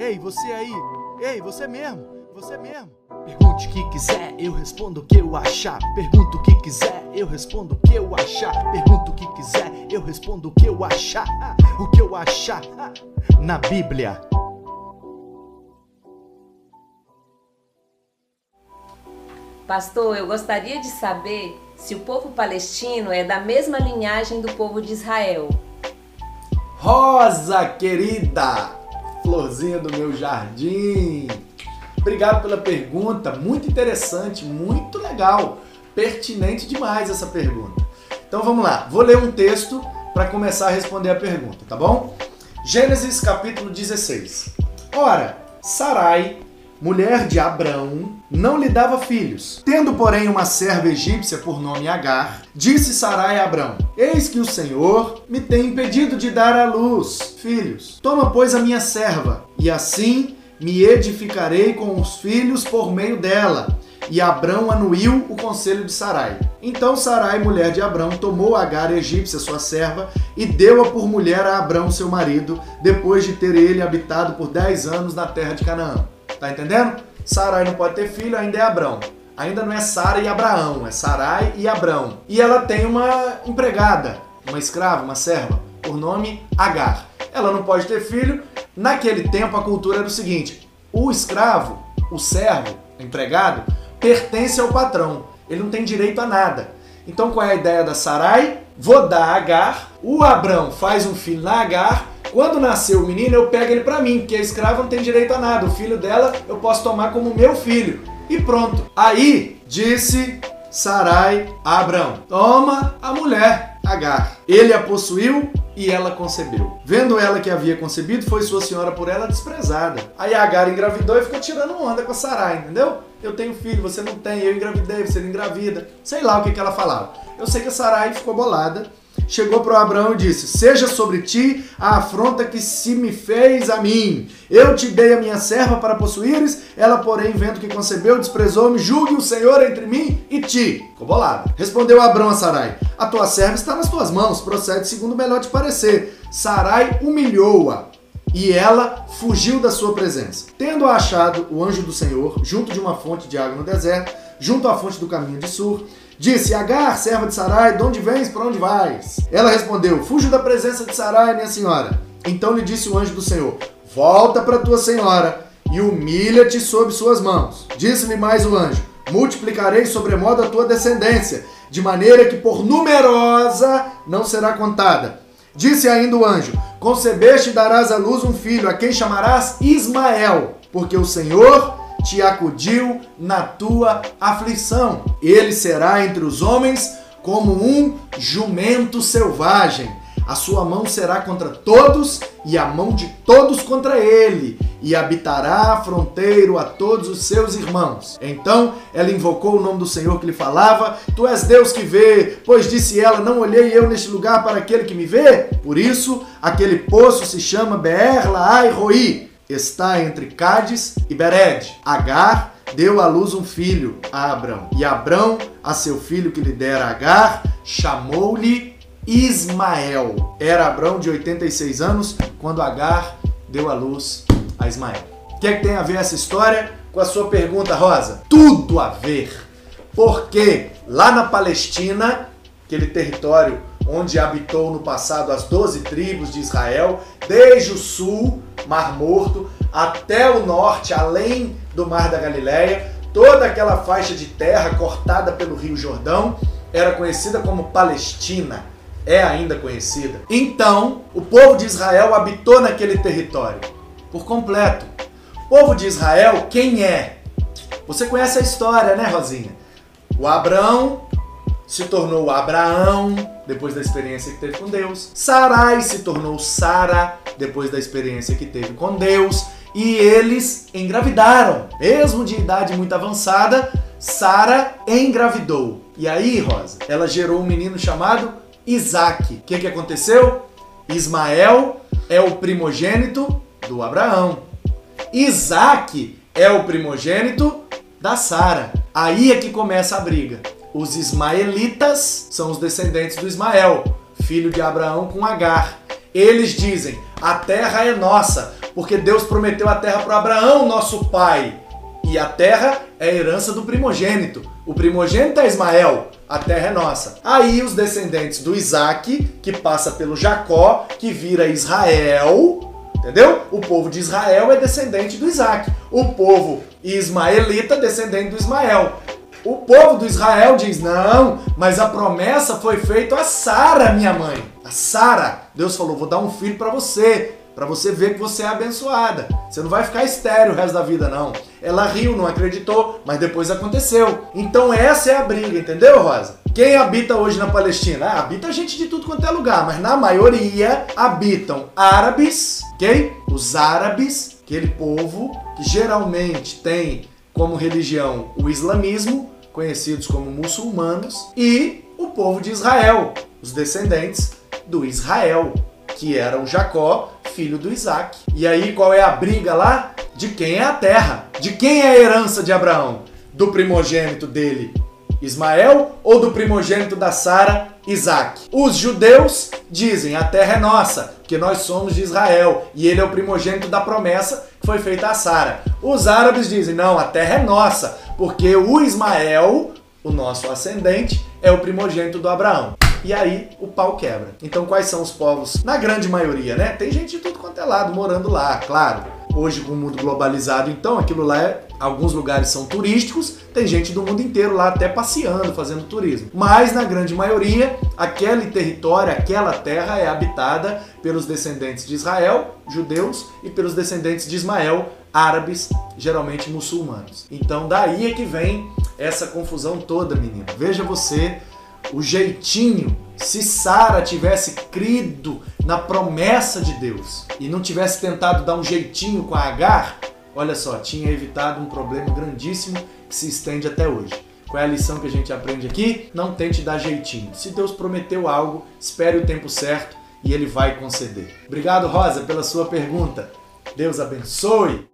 Ei, você aí! Ei, você mesmo! Você mesmo! Pergunte o que quiser, eu respondo o que eu achar. Pergunta o que quiser, eu respondo o que eu achar. Pergunta o que quiser, eu respondo o que eu achar. O que eu achar na Bíblia. Pastor, eu gostaria de saber se o povo palestino é da mesma linhagem do povo de Israel. Rosa querida, florzinha do meu jardim. Obrigado pela pergunta, muito interessante, muito legal, pertinente demais essa pergunta. Então vamos lá, vou ler um texto para começar a responder a pergunta, tá bom? Gênesis capítulo 16. Ora, Sarai mulher de Abrão, não lhe dava filhos. Tendo, porém, uma serva egípcia por nome Agar, disse Sarai a Abrão: Eis que o Senhor me tem impedido de dar à luz filhos. Toma, pois, a minha serva, e assim me edificarei com os filhos por meio dela. E Abrão anuiu o conselho de Sarai. Então Sarai, mulher de Abrão, tomou Agar egípcia, sua serva, e deu-a por mulher a Abrão, seu marido, depois de ter ele habitado por dez anos na terra de Canaã. Tá entendendo? Sarai não pode ter filho, ainda é Abrão. Ainda não é Sara e Abraão, é Sarai e Abrão. E ela tem uma empregada, uma escrava, uma serva, por nome Agar. Ela não pode ter filho. Naquele tempo a cultura era o seguinte: o escravo, o servo, o empregado, pertence ao patrão. Ele não tem direito a nada. Então qual é a ideia da Sarai? Vou dar Agar, o Abrão faz um filho na Agar quando nasceu o menino, eu pego ele para mim, porque a escrava não tem direito a nada. O filho dela eu posso tomar como meu filho. E pronto. Aí disse Sarai a Abrão: Toma a mulher, Agar. Ele a possuiu e ela concebeu. Vendo ela que havia concebido, foi sua senhora por ela desprezada. Aí Agar engravidou e ficou tirando onda com a Sarai, entendeu? Eu tenho filho, você não tem, eu engravidei, você não engravida. Sei lá o que, que ela falava. Eu sei que a Sarai ficou bolada chegou para Abraão e disse: Seja sobre ti a afronta que se me fez a mim. Eu te dei a minha serva para possuíres, ela, porém, vendo que concebeu, desprezou-me. Julgue o Senhor entre mim e ti. Ficou bolado. Respondeu Abraão a Sarai: A tua serva está nas tuas mãos, procede segundo o melhor te parecer. Sarai humilhou-a. E ela fugiu da sua presença. Tendo achado o anjo do Senhor, junto de uma fonte de água no deserto, junto à fonte do caminho de Sur, Disse: Agar, serva de Sarai, de onde vens, para onde vais? Ela respondeu: Fujo da presença de Sarai, minha senhora. Então lhe disse o anjo do Senhor: Volta para tua senhora e humilha-te sob suas mãos. Disse-lhe mais o anjo: Multiplicarei sobremodo a tua descendência, de maneira que por numerosa não será contada. Disse ainda o anjo: Concebeste e darás à luz um filho, a quem chamarás Ismael, porque o Senhor te acudiu na tua aflição. Ele será entre os homens como um jumento selvagem. A sua mão será contra todos e a mão de todos contra ele, e habitará fronteiro a todos os seus irmãos. Então ela invocou o nome do Senhor que lhe falava: Tu és Deus que vê, pois disse ela: Não olhei eu neste lugar para aquele que me vê. Por isso, aquele poço se chama Beer Laai Roi está entre Cádiz e Bered. Agar deu à luz um filho a Abrão. E Abrão, a seu filho que lhe dera Agar, chamou-lhe Ismael. Era Abrão de 86 anos quando Agar deu à luz a Ismael. O que, é que tem a ver essa história com a sua pergunta, Rosa? Tudo a ver. Porque lá na Palestina, aquele território onde habitou no passado as doze tribos de Israel, desde o sul, Mar Morto, até o norte, além do Mar da Galileia, toda aquela faixa de terra cortada pelo Rio Jordão era conhecida como Palestina, é ainda conhecida. Então, o povo de Israel habitou naquele território por completo. O povo de Israel, quem é? Você conhece a história, né, Rosinha? O Abrão se tornou Abraão depois da experiência que teve com Deus. Sarai se tornou Sara depois da experiência que teve com Deus. E eles engravidaram. Mesmo de idade muito avançada, Sara engravidou. E aí, Rosa, ela gerou um menino chamado Isaac. O que, que aconteceu? Ismael é o primogênito do Abraão. Isaac é o primogênito da Sara. Aí é que começa a briga. Os ismaelitas são os descendentes do Ismael, filho de Abraão com Agar. Eles dizem: a terra é nossa, Porque Deus prometeu a terra para Abraão, nosso pai. E a terra é a herança do primogênito. O primogênito é Ismael, a terra é nossa. Aí os descendentes do Isaac, que passa pelo Jacó, que vira Israel, entendeu? O povo de Israel é descendente do Isaac. O povo ismaelita, descendente do Ismael. O povo do Israel diz: Não, mas a promessa foi feita a Sara, minha mãe. A Sara. Deus falou: Vou dar um filho para você para você ver que você é abençoada. Você não vai ficar estéreo o resto da vida, não. Ela riu, não acreditou, mas depois aconteceu. Então essa é a briga, entendeu, Rosa? Quem habita hoje na Palestina? Ah, habita gente de tudo quanto é lugar, mas na maioria habitam árabes, ok? Os árabes, aquele povo que geralmente tem como religião o islamismo, conhecidos como muçulmanos, e o povo de Israel, os descendentes do Israel, que era o Jacó, filho do Isaac. E aí qual é a briga lá? De quem é a terra? De quem é a herança de Abraão? Do primogênito dele, Ismael, ou do primogênito da Sara, Isaac? Os judeus dizem: a terra é nossa, porque nós somos de Israel, e ele é o primogênito da promessa que foi feita a Sara. Os árabes dizem: não, a terra é nossa, porque o Ismael, o nosso ascendente, é o primogênito do Abraão e aí o pau quebra. Então quais são os povos? Na grande maioria, né? Tem gente de tudo quanto é lado morando lá, claro. Hoje com o mundo globalizado, então aquilo lá é Alguns lugares são turísticos, tem gente do mundo inteiro lá até passeando, fazendo turismo. Mas na grande maioria, aquele território, aquela terra é habitada pelos descendentes de Israel, judeus, e pelos descendentes de Ismael, árabes, geralmente muçulmanos. Então daí é que vem essa confusão toda, menino. Veja você o jeitinho, se Sara tivesse crido na promessa de Deus e não tivesse tentado dar um jeitinho com a Agar, olha só, tinha evitado um problema grandíssimo que se estende até hoje. Qual é a lição que a gente aprende aqui? Não tente dar jeitinho. Se Deus prometeu algo, espere o tempo certo e ele vai conceder. Obrigado, Rosa, pela sua pergunta. Deus abençoe.